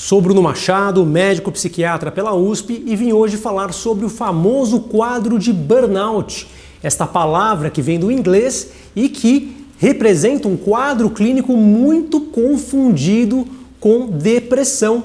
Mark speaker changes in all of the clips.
Speaker 1: Sou Bruno Machado, médico psiquiatra pela USP e vim hoje falar sobre o famoso quadro de burnout, esta palavra que vem do inglês e que representa um quadro clínico muito confundido com depressão.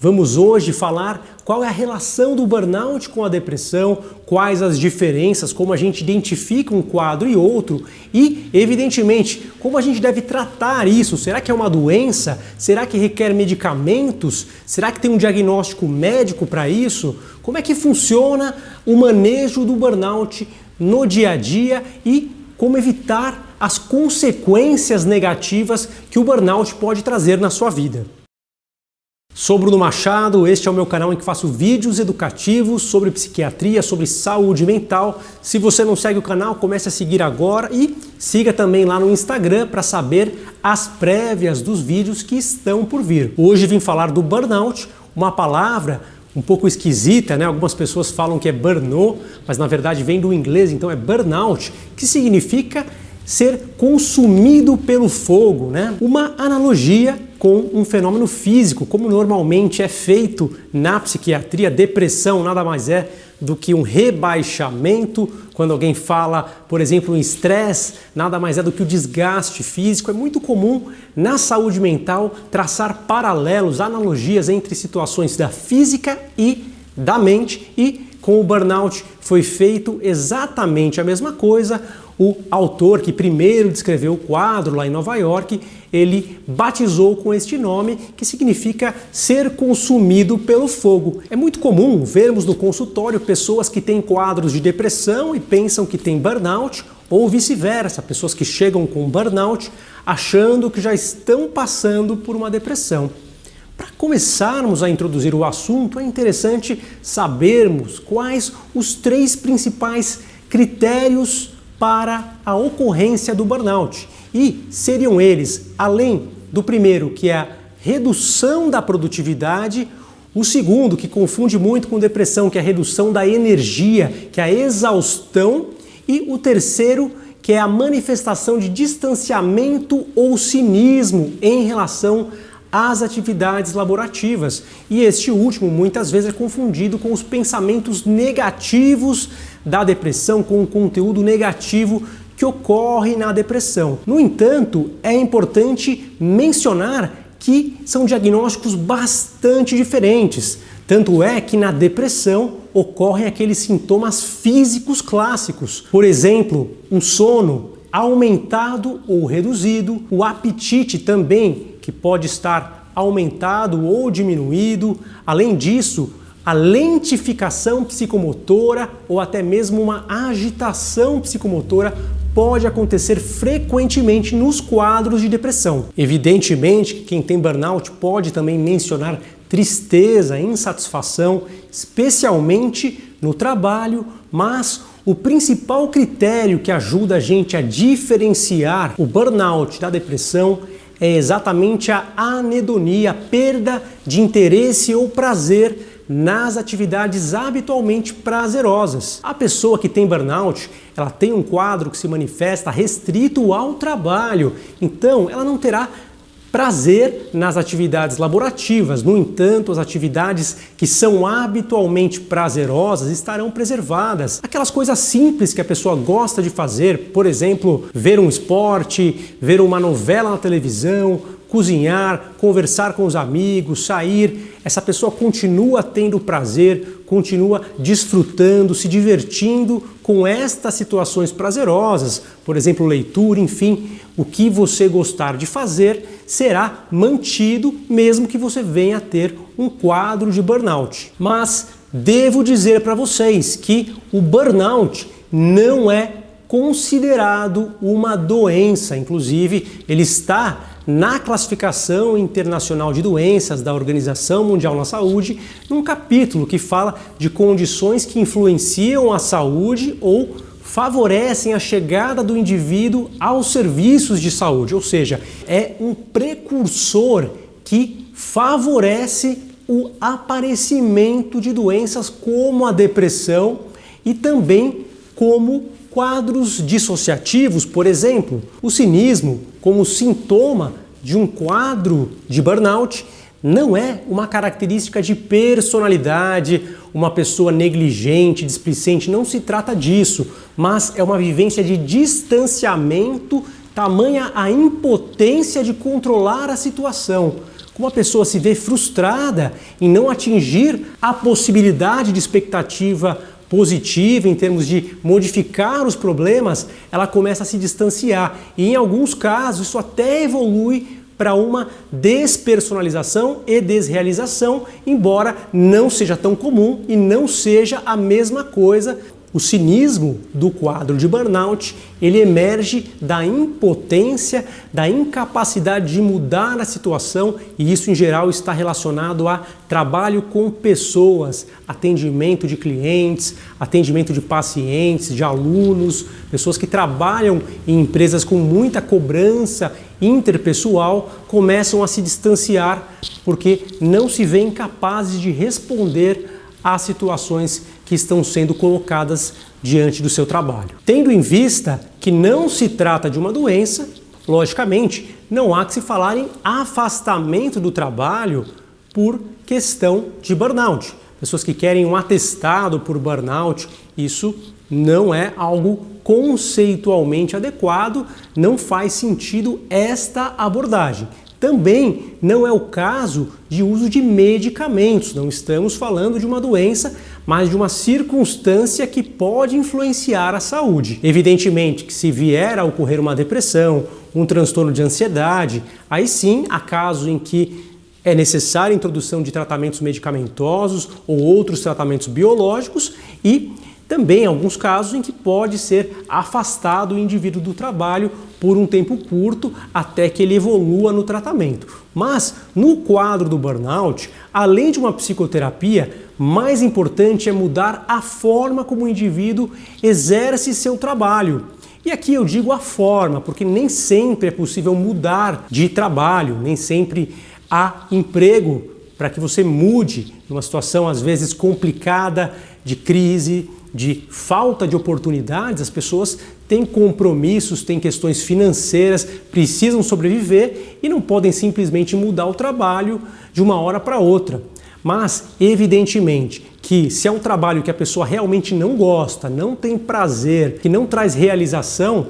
Speaker 1: Vamos hoje falar qual é a relação do burnout com a depressão, quais as diferenças, como a gente identifica um quadro e outro e, evidentemente, como a gente deve tratar isso. Será que é uma doença? Será que requer medicamentos? Será que tem um diagnóstico médico para isso? Como é que funciona o manejo do burnout no dia a dia e como evitar as consequências negativas que o burnout pode trazer na sua vida? Sou Bruno Machado, este é o meu canal em que faço vídeos educativos sobre psiquiatria, sobre saúde mental. Se você não segue o canal, comece a seguir agora e siga também lá no Instagram para saber as prévias dos vídeos que estão por vir. Hoje vim falar do burnout, uma palavra um pouco esquisita, né? Algumas pessoas falam que é burnout, mas na verdade vem do inglês, então é burnout, que significa ser consumido pelo fogo, né? Uma analogia com um fenômeno físico, como normalmente é feito na psiquiatria. Depressão nada mais é do que um rebaixamento. Quando alguém fala, por exemplo, em estresse, nada mais é do que o desgaste físico. É muito comum na saúde mental traçar paralelos, analogias entre situações da física e da mente e com o burnout foi feito exatamente a mesma coisa o autor que primeiro descreveu o quadro lá em Nova York, ele batizou com este nome que significa ser consumido pelo fogo. É muito comum vermos no consultório pessoas que têm quadros de depressão e pensam que têm burnout, ou vice-versa, pessoas que chegam com burnout achando que já estão passando por uma depressão. Para começarmos a introduzir o assunto, é interessante sabermos quais os três principais critérios para a ocorrência do burnout. E seriam eles, além do primeiro, que é a redução da produtividade, o segundo, que confunde muito com depressão, que é a redução da energia, que é a exaustão, e o terceiro, que é a manifestação de distanciamento ou cinismo em relação às atividades laborativas. E este último muitas vezes é confundido com os pensamentos negativos da depressão, com o conteúdo negativo que ocorre na depressão. No entanto, é importante mencionar que são diagnósticos bastante diferentes. Tanto é que na depressão ocorrem aqueles sintomas físicos clássicos. Por exemplo, um sono aumentado ou reduzido, o apetite também, que pode estar aumentado ou diminuído. Além disso, a lentificação psicomotora ou até mesmo uma agitação psicomotora pode acontecer frequentemente nos quadros de depressão. Evidentemente que quem tem burnout pode também mencionar tristeza, insatisfação, especialmente no trabalho, mas o principal critério que ajuda a gente a diferenciar o burnout da depressão é exatamente a anedonia, a perda de interesse ou prazer nas atividades habitualmente prazerosas. A pessoa que tem burnout, ela tem um quadro que se manifesta restrito ao trabalho, então ela não terá prazer nas atividades laborativas. No entanto, as atividades que são habitualmente prazerosas estarão preservadas. Aquelas coisas simples que a pessoa gosta de fazer, por exemplo, ver um esporte, ver uma novela na televisão, cozinhar, conversar com os amigos, sair, essa pessoa continua tendo prazer, continua desfrutando, se divertindo com estas situações prazerosas, por exemplo, leitura, enfim, o que você gostar de fazer será mantido mesmo que você venha a ter um quadro de burnout. Mas devo dizer para vocês que o burnout não é considerado uma doença, inclusive ele está na classificação internacional de doenças da Organização Mundial da Saúde, num capítulo que fala de condições que influenciam a saúde ou favorecem a chegada do indivíduo aos serviços de saúde, ou seja, é um precursor que favorece o aparecimento de doenças como a depressão e também como quadros dissociativos, por exemplo, o cinismo como sintoma de um quadro de burnout não é uma característica de personalidade, uma pessoa negligente, displicente, não se trata disso, mas é uma vivência de distanciamento, tamanha a impotência de controlar a situação. Como a pessoa se vê frustrada em não atingir a possibilidade de expectativa positiva em termos de modificar os problemas, ela começa a se distanciar. E em alguns casos isso até evolui para uma despersonalização e desrealização, embora não seja tão comum e não seja a mesma coisa o cinismo do quadro de burnout, ele emerge da impotência, da incapacidade de mudar a situação, e isso em geral está relacionado a trabalho com pessoas, atendimento de clientes, atendimento de pacientes, de alunos, pessoas que trabalham em empresas com muita cobrança interpessoal, começam a se distanciar porque não se veem capazes de responder às situações que estão sendo colocadas diante do seu trabalho. Tendo em vista que não se trata de uma doença, logicamente, não há que se falar em afastamento do trabalho por questão de burnout. Pessoas que querem um atestado por burnout, isso não é algo conceitualmente adequado, não faz sentido esta abordagem. Também não é o caso de uso de medicamentos, não estamos falando de uma doença, mas de uma circunstância que pode influenciar a saúde. Evidentemente que se vier a ocorrer uma depressão, um transtorno de ansiedade, aí sim há casos em que é necessária a introdução de tratamentos medicamentosos ou outros tratamentos biológicos e também alguns casos em que pode ser afastado o indivíduo do trabalho por um tempo curto até que ele evolua no tratamento. Mas no quadro do burnout, além de uma psicoterapia, mais importante é mudar a forma como o indivíduo exerce seu trabalho. E aqui eu digo a forma, porque nem sempre é possível mudar de trabalho, nem sempre há emprego para que você mude numa situação às vezes complicada de crise, de falta de oportunidades, as pessoas têm compromissos, têm questões financeiras, precisam sobreviver e não podem simplesmente mudar o trabalho de uma hora para outra. Mas, evidentemente, que se é um trabalho que a pessoa realmente não gosta, não tem prazer, que não traz realização,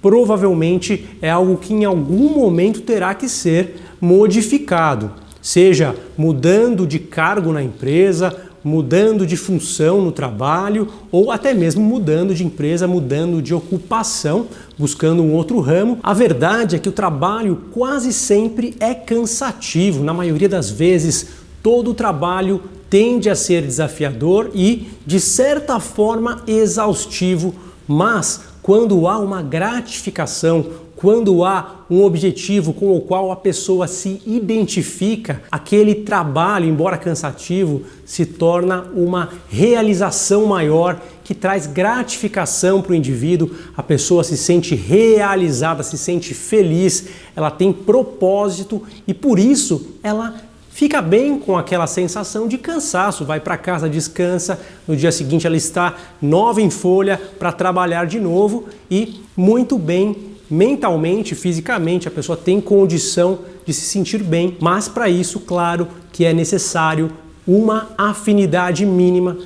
Speaker 1: provavelmente é algo que em algum momento terá que ser modificado, seja mudando de cargo na empresa, mudando de função no trabalho ou até mesmo mudando de empresa, mudando de ocupação, buscando um outro ramo. A verdade é que o trabalho quase sempre é cansativo. Na maioria das vezes, todo o trabalho tende a ser desafiador e, de certa forma, exaustivo, mas quando há uma gratificação, quando há um objetivo com o qual a pessoa se identifica, aquele trabalho, embora cansativo, se torna uma realização maior que traz gratificação para o indivíduo, a pessoa se sente realizada, se sente feliz, ela tem propósito e por isso ela fica bem com aquela sensação de cansaço, vai para casa, descansa, no dia seguinte ela está nova em folha para trabalhar de novo e muito bem mentalmente, fisicamente, a pessoa tem condição de se sentir bem, mas para isso, claro, que é necessário uma afinidade mínima,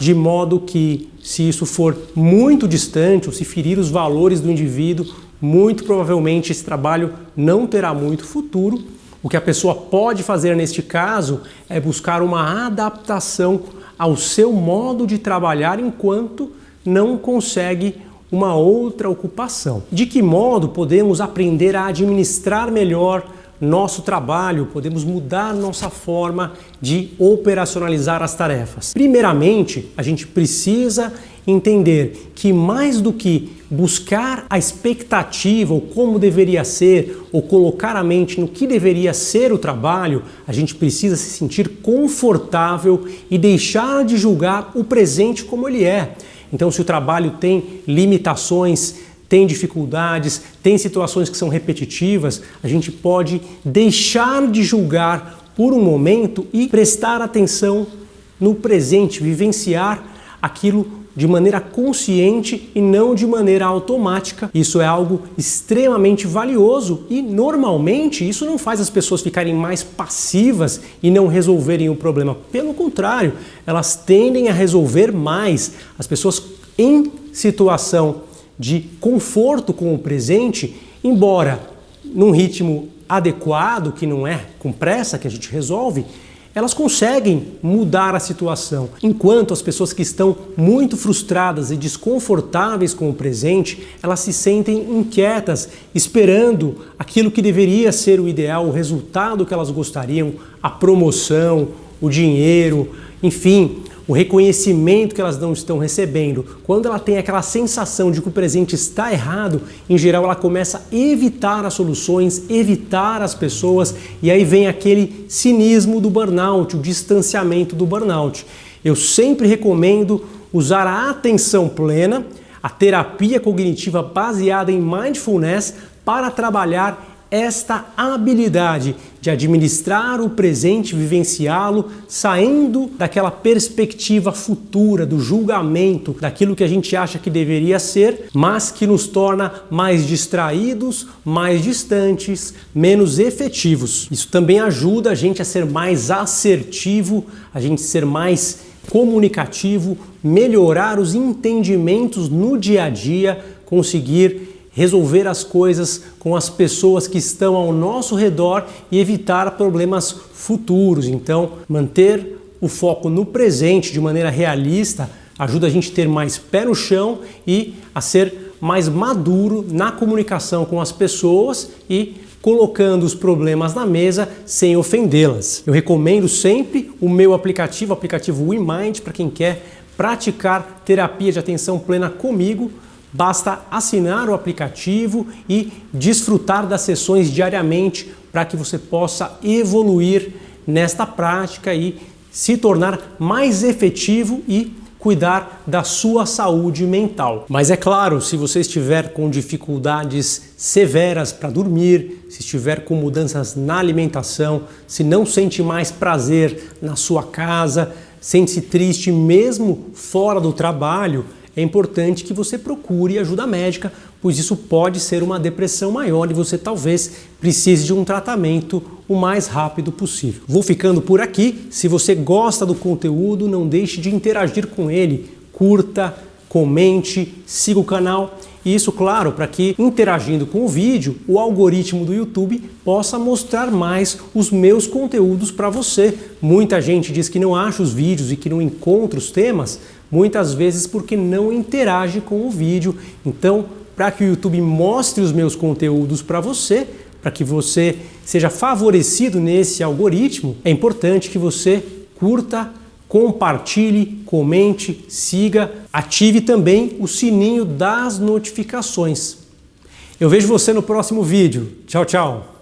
Speaker 1: de modo que, se isso for muito distante ou se ferir os valores do indivíduo, muito provavelmente esse trabalho não terá muito futuro. O que a pessoa pode fazer neste caso é buscar uma adaptação ao seu modo de trabalhar enquanto não consegue uma outra ocupação. De que modo podemos aprender a administrar melhor nosso trabalho, podemos mudar nossa forma de operacionalizar as tarefas? Primeiramente, a gente precisa entender que mais do que buscar a expectativa ou como deveria ser, ou colocar a mente no que deveria ser o trabalho, a gente precisa se sentir confortável e deixar de julgar o presente como ele é. Então, se o trabalho tem limitações, tem dificuldades, tem situações que são repetitivas, a gente pode deixar de julgar por um momento e prestar atenção no presente, vivenciar aquilo de maneira consciente e não de maneira automática. Isso é algo extremamente valioso e normalmente isso não faz as pessoas ficarem mais passivas e não resolverem o problema. Pelo contrário, elas tendem a resolver mais. As pessoas em situação de conforto com o presente, embora num ritmo adequado, que não é com pressa que a gente resolve, elas conseguem mudar a situação. Enquanto as pessoas que estão muito frustradas e desconfortáveis com o presente, elas se sentem inquietas, esperando aquilo que deveria ser o ideal, o resultado que elas gostariam, a promoção, o dinheiro, enfim, o reconhecimento que elas não estão recebendo, quando ela tem aquela sensação de que o presente está errado, em geral ela começa a evitar as soluções, evitar as pessoas e aí vem aquele cinismo do burnout, o distanciamento do burnout. Eu sempre recomendo usar a atenção plena, a terapia cognitiva baseada em mindfulness para trabalhar esta habilidade de administrar o presente, vivenciá-lo, saindo daquela perspectiva futura, do julgamento, daquilo que a gente acha que deveria ser, mas que nos torna mais distraídos, mais distantes, menos efetivos. Isso também ajuda a gente a ser mais assertivo, a gente ser mais comunicativo, melhorar os entendimentos no dia a dia, conseguir resolver as coisas com as pessoas que estão ao nosso redor e evitar problemas futuros. Então, manter o foco no presente de maneira realista ajuda a gente a ter mais pé no chão e a ser mais maduro na comunicação com as pessoas e colocando os problemas na mesa sem ofendê-las. Eu recomendo sempre o meu aplicativo, o aplicativo WeMind, para quem quer praticar terapia de atenção plena comigo Basta assinar o aplicativo e desfrutar das sessões diariamente para que você possa evoluir nesta prática e se tornar mais efetivo e cuidar da sua saúde mental. Mas é claro, se você estiver com dificuldades severas para dormir, se estiver com mudanças na alimentação, se não sente mais prazer na sua casa, sente-se triste mesmo fora do trabalho, é importante que você procure ajuda médica, pois isso pode ser uma depressão maior e você talvez precise de um tratamento o mais rápido possível. Vou ficando por aqui. Se você gosta do conteúdo, não deixe de interagir com ele. Curta, comente, siga o canal. E isso, claro, para que interagindo com o vídeo, o algoritmo do YouTube possa mostrar mais os meus conteúdos para você. Muita gente diz que não acha os vídeos e que não encontra os temas, muitas vezes porque não interage com o vídeo. Então, para que o YouTube mostre os meus conteúdos para você, para que você seja favorecido nesse algoritmo, é importante que você curta, compartilhe, comente, siga, ative também o sininho das notificações. Eu vejo você no próximo vídeo. Tchau, tchau!